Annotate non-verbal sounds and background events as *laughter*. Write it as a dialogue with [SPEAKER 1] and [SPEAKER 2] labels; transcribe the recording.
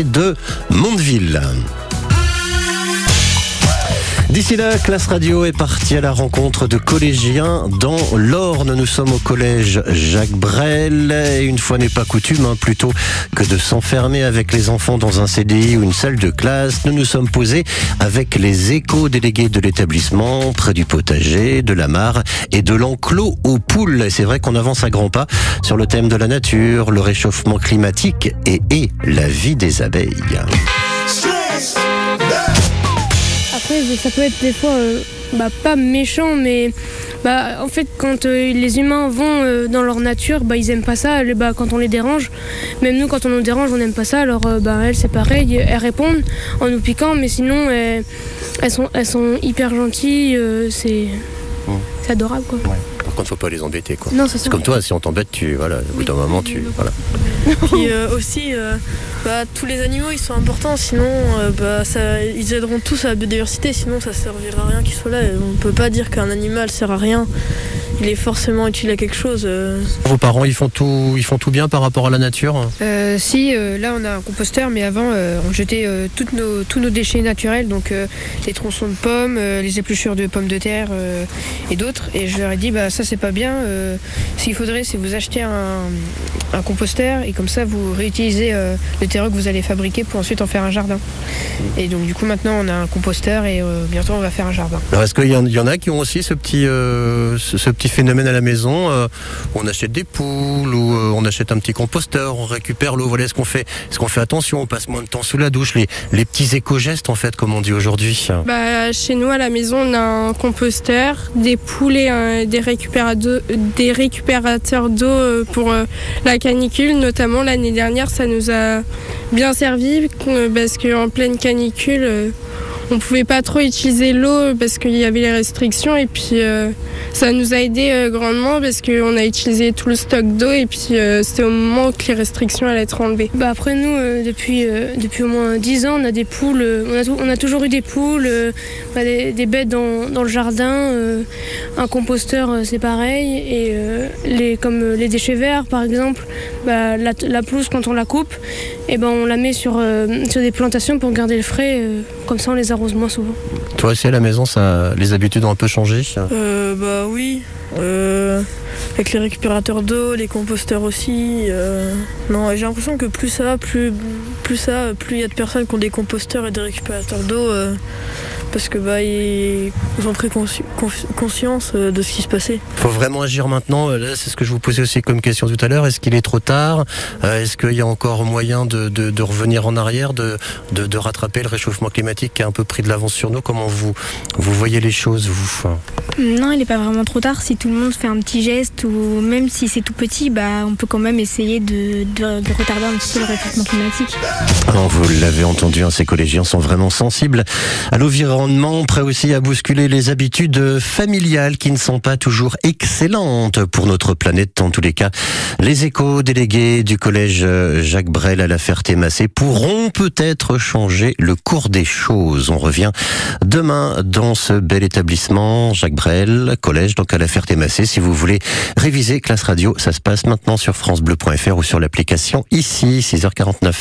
[SPEAKER 1] De Mondeville. D'ici là, Classe Radio est partie à la rencontre de collégiens dans l'Orne. Nous sommes au collège Jacques Brel. Une fois n'est pas coutume, hein, plutôt que de s'enfermer avec les enfants dans un CDI ou une salle de classe, nous nous sommes posés avec les éco-délégués de l'établissement, près du potager, de la mare et de l'enclos aux poules. C'est vrai qu'on avance à grands pas sur le thème de la nature, le réchauffement climatique et la vie des abeilles.
[SPEAKER 2] Après, ça peut être des fois euh, bah, pas méchant, mais bah, en fait, quand euh, les humains vont euh, dans leur nature, bah, ils aiment pas ça. Bah, quand on les dérange, même nous, quand on nous dérange, on n'aime pas ça. Alors, euh, bah, elles, c'est pareil, elles répondent en nous piquant, mais sinon, elles, elles sont, elles sont hyper gentilles. c'est c'est adorable, quoi.
[SPEAKER 1] Par contre, faut pas les embêter, quoi.
[SPEAKER 2] Non, c'est
[SPEAKER 1] comme toi, si on t'embête, tu, voilà, au bout d'un moment, tu, voilà. *laughs*
[SPEAKER 3] Puis euh, aussi, euh, bah, tous les animaux ils sont importants, sinon euh, bah, ça, ils aideront tous à la biodiversité, sinon ça servira à rien qu'ils soient là. Et on peut pas dire qu'un animal sert à rien, il est forcément utile à quelque chose. euh.
[SPEAKER 1] Vos parents, ils font tout, ils font tout bien par rapport à la nature?
[SPEAKER 4] Euh, si, euh, là on a un composteur, mais avant euh, on jetait euh, toutes nos, tous nos déchets naturels, donc euh, les tronçons de pommes, euh, les épluchures de pommes de terre euh, et d'autres. Et je leur ai dit, bah ça c'est pas bien. euh, ce qu'il faudrait, c'est vous acheter un, un composteur et comme ça vous réutilisez euh, le terreau que vous allez fabriquer pour ensuite en faire un jardin. Et donc du coup maintenant on a un composteur et euh, bientôt on va faire un jardin.
[SPEAKER 1] Alors, est-ce qu'il y, en- il y en a qui ont aussi ce petit, euh, ce, ce petit phénomène à la maison euh, On achète des poules ou euh, on achète un petit composteur, on récupère l'eau. Voilà, est-ce qu'on fait, est-ce qu'on fait attention On passe moins de temps sous la douche. Les, les petits éco-gestes, en fait, comme on dit aujourd'hui.
[SPEAKER 5] Bah, chez nous à la maison, on a un composteur, des poules et euh, des, récupérateurs, des récupérateurs d'eau pour euh, la canicule. Notamment l'année dernière, ça nous a bien servi euh, parce qu'en pleine canicule, euh, on pouvait pas trop utiliser l'eau parce qu'il y avait les restrictions et puis euh, ça nous a aidé euh, grandement parce qu'on a utilisé tout le stock d'eau et puis euh, c'était au moment que les restrictions allaient être enlevées.
[SPEAKER 2] Bah après nous, depuis, depuis au moins 10 ans, on a des poules, on, a toujours eu des poules, bah, des, des bêtes dans, dans le jardin, un composteur c'est pareil, et les, comme les déchets verts par exemple, bah, la, pelouse quand on la coupe, et ben on la met sur, sur des plantations pour garder le frais, comme ça on les arrose moins souvent.
[SPEAKER 1] Toi aussi à la maison, ça, les habitudes ont un peu changé.
[SPEAKER 3] Euh, bah oui, euh, avec les récupérateurs d'eau, les composteurs aussi. euh, non, j'ai l'impression que plus ça va, plus, plus ça, plus il y a de personnes qui ont des composteurs et des récupérateurs d'eau. Parce que bah ils, ils ont pris consci- conscience euh, de ce qui se passait.
[SPEAKER 1] faut vraiment agir maintenant. Euh, Là, c'est ce que je vous posais aussi comme question tout à l'heure. Est-ce qu'il est trop tard Euh, Est-ce qu'il y a encore moyen de, de- de revenir en arrière, de, de- de rattraper le réchauffement climatique qui a un peu pris de l'avance sur nous? Comment vous, vous voyez les choses, vous?
[SPEAKER 6] Non, il n'est pas vraiment trop tard. Si tout le monde fait un petit geste ou même si c'est tout petit, bah, on peut quand même essayer de, de- de retarder un petit peu le réchauffement climatique.
[SPEAKER 1] Alors, vous l'avez entendu, hein, ces collégiens sont vraiment sensibles à l'environnement, prêts aussi à bousculer les habitudes familiales qui ne sont pas toujours excellentes pour notre planète. En tous les cas, les éco-délégués du collège Jacques Brel à la Ferté-Massé pourront peut-être changer le cours des choses. On revient demain dans ce bel établissement, Jacques Brel, collège, donc à la Ferté-Massé. Si vous voulez réviser classe radio, ça se passe maintenant sur francebleu.fr ou sur l'application ici, 6h49.